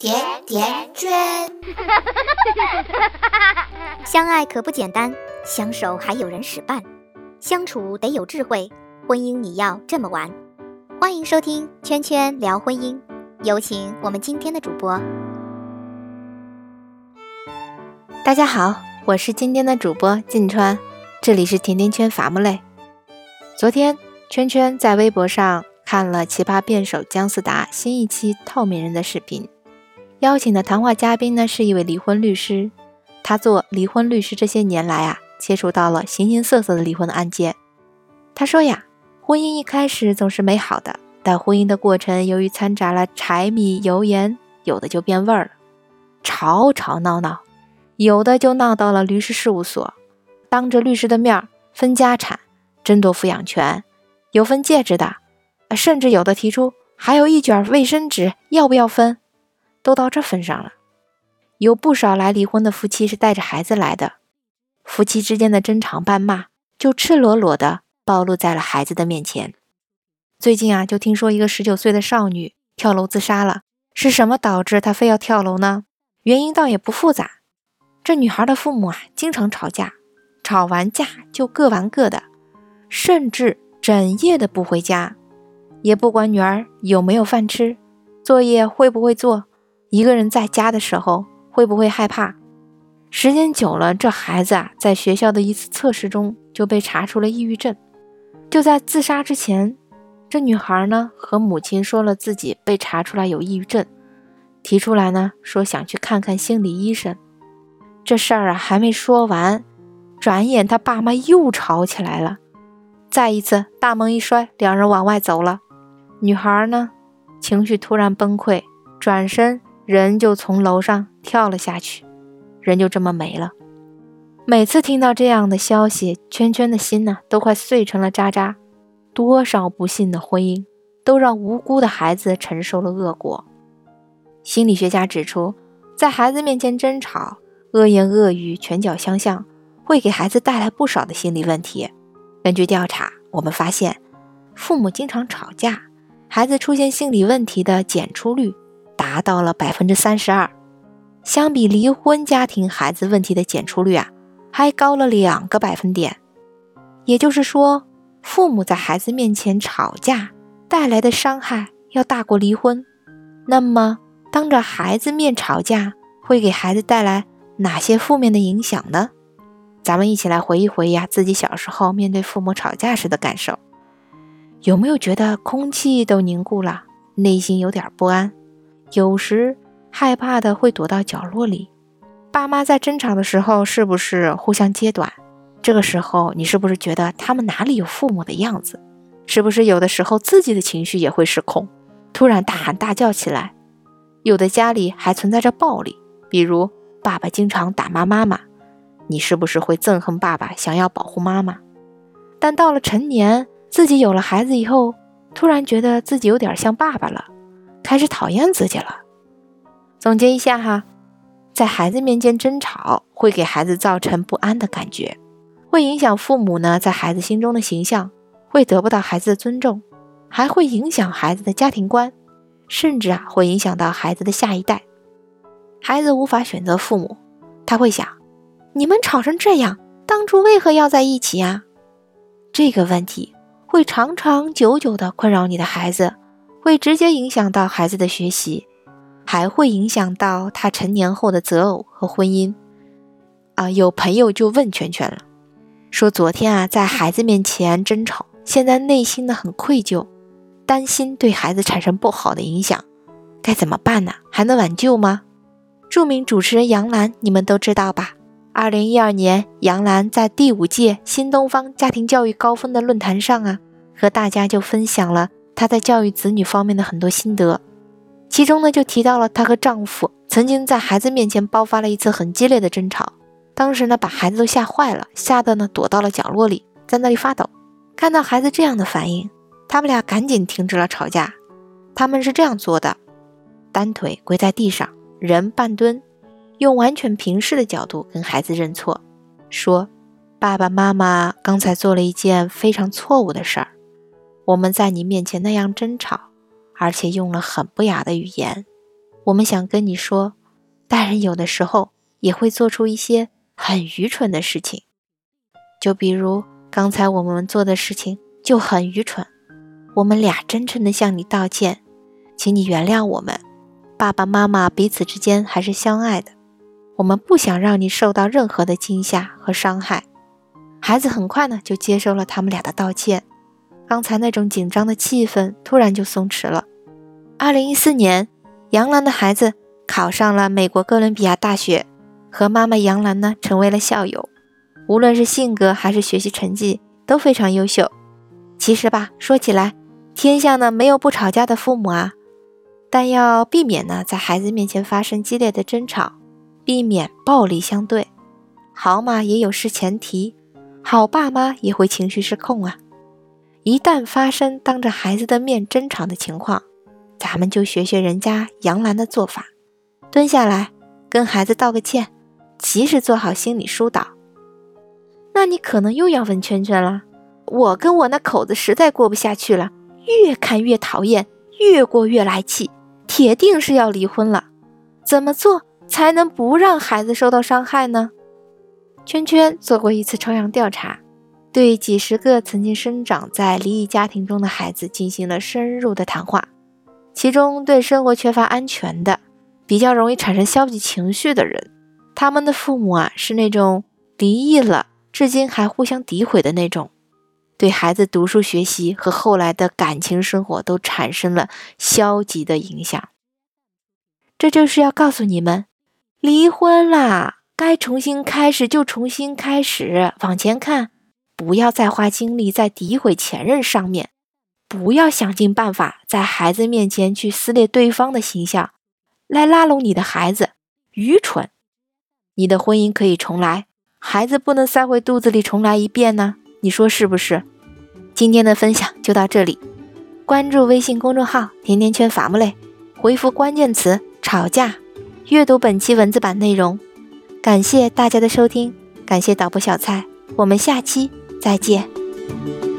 甜甜圈，相爱可不简单，相守还有人使绊，相处得有智慧，婚姻你要这么玩。欢迎收听圈圈聊婚姻，有请我们今天的主播。大家好，我是今天的主播晋川，这里是甜甜圈伐木累。昨天圈圈在微博上看了奇葩辩手姜思达新一期透明人的视频，邀请的谈话嘉宾呢是一位离婚律师，他做离婚律师这些年来啊，接触到了形形色色的离婚的案件。他说呀。婚姻一开始总是美好的，但婚姻的过程由于掺杂了柴米油盐，有的就变味儿了。吵吵闹闹，有的就闹到了律师事务所，当着律师的面分家产、争夺抚养权，有分戒指的，甚至有的提出还有一卷卫生纸，要不要分？都到这份上了。有不少来离婚的夫妻是带着孩子来的，夫妻之间的争吵谩骂就赤裸裸的。暴露在了孩子的面前。最近啊，就听说一个十九岁的少女跳楼自杀了。是什么导致她非要跳楼呢？原因倒也不复杂。这女孩的父母啊，经常吵架，吵完架就各玩各的，甚至整夜的不回家，也不管女儿有没有饭吃，作业会不会做，一个人在家的时候会不会害怕。时间久了，这孩子啊，在学校的一次测试中就被查出了抑郁症。就在自杀之前，这女孩呢和母亲说了自己被查出来有抑郁症，提出来呢说想去看看心理医生。这事儿啊还没说完，转眼他爸妈又吵起来了，再一次大门一摔，两人往外走了。女孩呢情绪突然崩溃，转身人就从楼上跳了下去，人就这么没了。每次听到这样的消息，圈圈的心呢都快碎成了渣渣。多少不幸的婚姻，都让无辜的孩子承受了恶果。心理学家指出，在孩子面前争吵、恶言恶语、拳脚相向，会给孩子带来不少的心理问题。根据调查，我们发现，父母经常吵架，孩子出现心理问题的检出率达到了百分之三十二。相比离婚家庭，孩子问题的检出率啊。还高了两个百分点，也就是说，父母在孩子面前吵架带来的伤害要大过离婚。那么，当着孩子面吵架会给孩子带来哪些负面的影响呢？咱们一起来回忆回忆啊，自己小时候面对父母吵架时的感受，有没有觉得空气都凝固了，内心有点不安，有时害怕的会躲到角落里？爸妈在争吵的时候，是不是互相揭短？这个时候，你是不是觉得他们哪里有父母的样子？是不是有的时候自己的情绪也会失控，突然大喊大叫起来？有的家里还存在着暴力，比如爸爸经常打骂妈妈，你是不是会憎恨爸爸，想要保护妈妈？但到了成年，自己有了孩子以后，突然觉得自己有点像爸爸了，开始讨厌自己了。总结一下哈。在孩子面前争吵，会给孩子造成不安的感觉，会影响父母呢在孩子心中的形象，会得不到孩子的尊重，还会影响孩子的家庭观，甚至啊会影响到孩子的下一代。孩子无法选择父母，他会想：你们吵成这样，当初为何要在一起呀？这个问题会长长久久的困扰你的孩子，会直接影响到孩子的学习。还会影响到他成年后的择偶和婚姻啊！有朋友就问圈圈了，说昨天啊在孩子面前争吵，现在内心呢很愧疚，担心对孩子产生不好的影响，该怎么办呢？还能挽救吗？著名主持人杨澜，你们都知道吧？二零一二年，杨澜在第五届新东方家庭教育高峰的论坛上啊，和大家就分享了她在教育子女方面的很多心得。其中呢，就提到了她和丈夫曾经在孩子面前爆发了一次很激烈的争吵，当时呢，把孩子都吓坏了，吓得呢躲到了角落里，在那里发抖。看到孩子这样的反应，他们俩赶紧停止了吵架。他们是这样做的：单腿跪在地上，人半蹲，用完全平视的角度跟孩子认错，说：“爸爸妈妈刚才做了一件非常错误的事儿，我们在你面前那样争吵。”而且用了很不雅的语言，我们想跟你说，大人有的时候也会做出一些很愚蠢的事情，就比如刚才我们做的事情就很愚蠢。我们俩真诚的向你道歉，请你原谅我们。爸爸妈妈彼此之间还是相爱的，我们不想让你受到任何的惊吓和伤害。孩子很快呢就接受了他们俩的道歉，刚才那种紧张的气氛突然就松弛了。二零一四年，杨澜的孩子考上了美国哥伦比亚大学，和妈妈杨澜呢成为了校友，无论是性格还是学习成绩都非常优秀。其实吧，说起来，天下呢没有不吵架的父母啊。但要避免呢，在孩子面前发生激烈的争吵，避免暴力相对。好嘛，也有失前提，好爸妈也会情绪失控啊。一旦发生当着孩子的面争吵的情况，咱们就学学人家杨澜的做法，蹲下来跟孩子道个歉，及时做好心理疏导。那你可能又要问圈圈了，我跟我那口子实在过不下去了，越看越讨厌，越过越来气。铁定是要离婚了，怎么做才能不让孩子受到伤害呢？圈圈做过一次抽样调查，对几十个曾经生长在离异家庭中的孩子进行了深入的谈话，其中对生活缺乏安全的、比较容易产生消极情绪的人，他们的父母啊是那种离异了至今还互相诋毁的那种。对孩子读书学习和后来的感情生活都产生了消极的影响。这就是要告诉你们，离婚啦，该重新开始就重新开始，往前看，不要再花精力在诋毁前任上面，不要想尽办法在孩子面前去撕裂对方的形象，来拉拢你的孩子，愚蠢。你的婚姻可以重来，孩子不能塞回肚子里重来一遍呢？你说是不是？今天的分享就到这里，关注微信公众号“甜甜圈伐木累”，回复关键词“吵架”，阅读本期文字版内容。感谢大家的收听，感谢导播小蔡，我们下期再见。